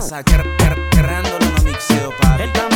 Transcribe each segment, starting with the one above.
pasa? Creándolo no mixeo, papi.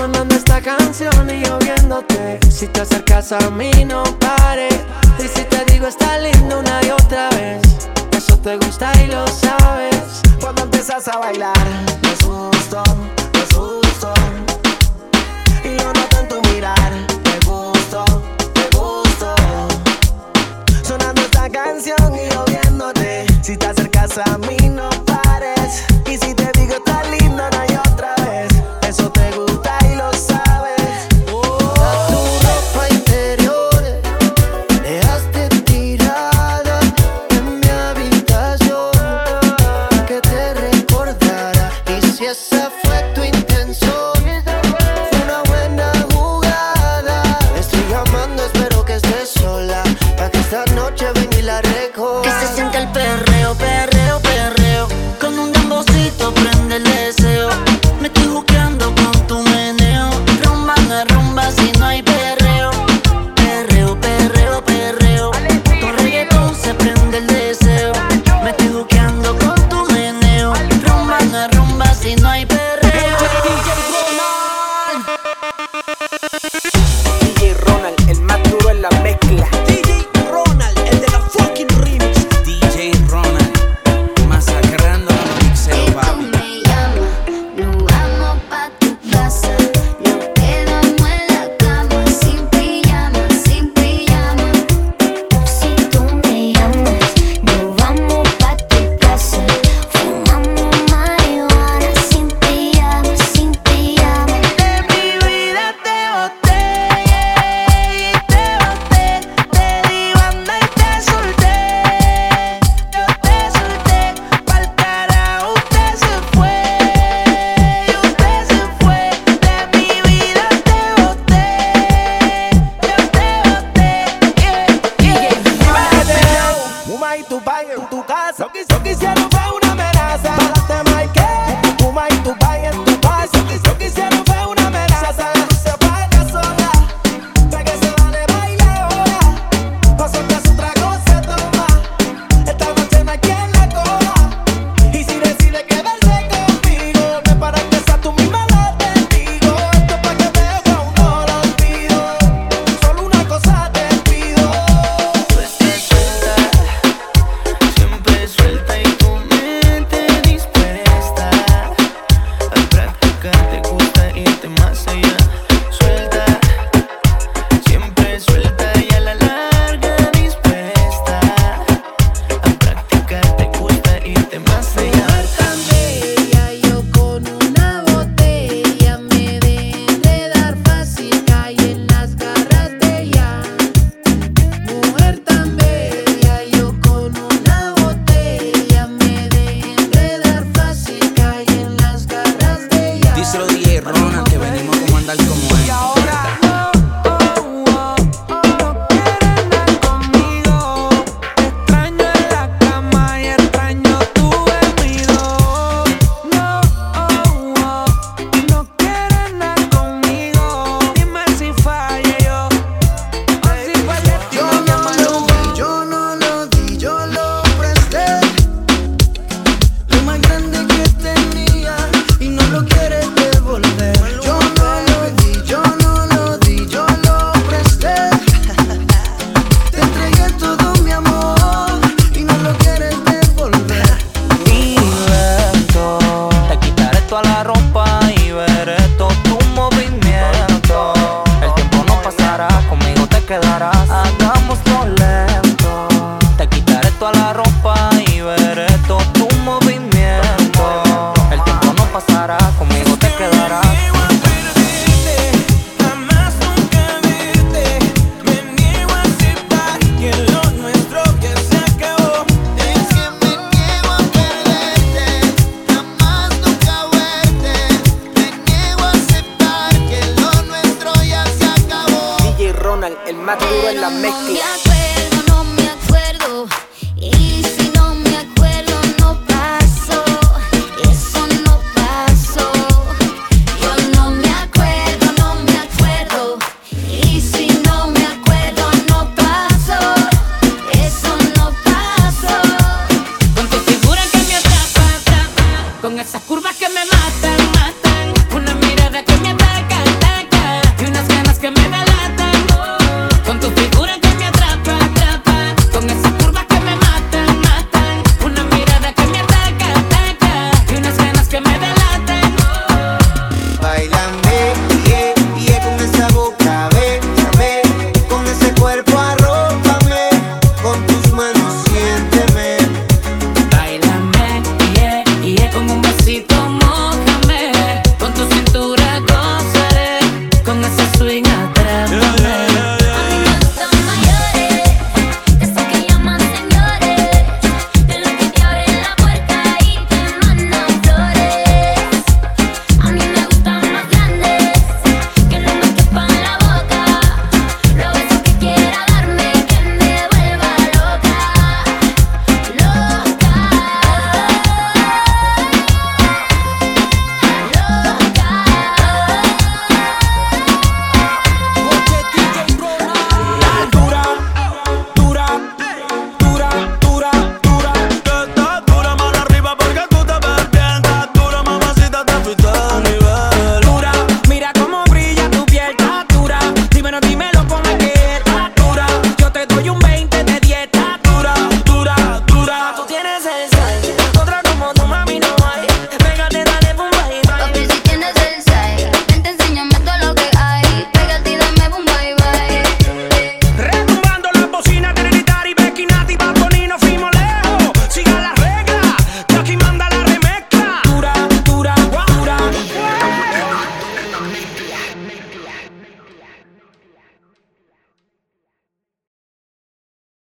sonando esta canción y yo viéndote. Si te acercas a mí, no pare. Y si te digo, está lindo una y otra vez. Eso te gusta y lo sabes. Cuando empiezas a bailar, me asusto, me asusto. Y yo no tanto mirar, me gusto, me gusto. Sonando esta canción y yo viéndote. Si te acercas a mí, no la mezcla. No me acuerdo, no me acuerdo. Y si no me acuerdo, no pasó. Eso no pasó. Yo no me acuerdo, no me acuerdo. Y si no me acuerdo, no pasó. Eso no pasó. Con tu figura que me atrapa, atrapa. Con esas curvas que me matan, matan. Una mirada que me ataca, ataca. Y unas ganas que me dan.